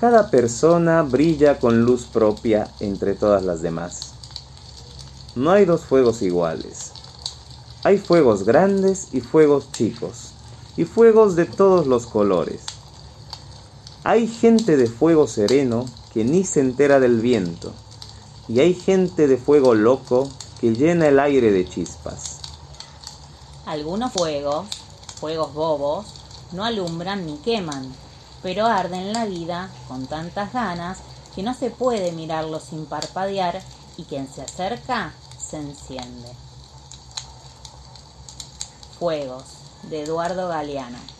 Cada persona brilla con luz propia entre todas las demás. No hay dos fuegos iguales. Hay fuegos grandes y fuegos chicos, y fuegos de todos los colores. Hay gente de fuego sereno que ni se entera del viento, y hay gente de fuego loco que llena el aire de chispas. Algunos fuegos, fuegos bobos, no alumbran ni queman, pero arden la vida con tantas ganas que no se puede mirarlos sin parpadear y quien se acerca se enciende. Fuegos, de Eduardo Galeano.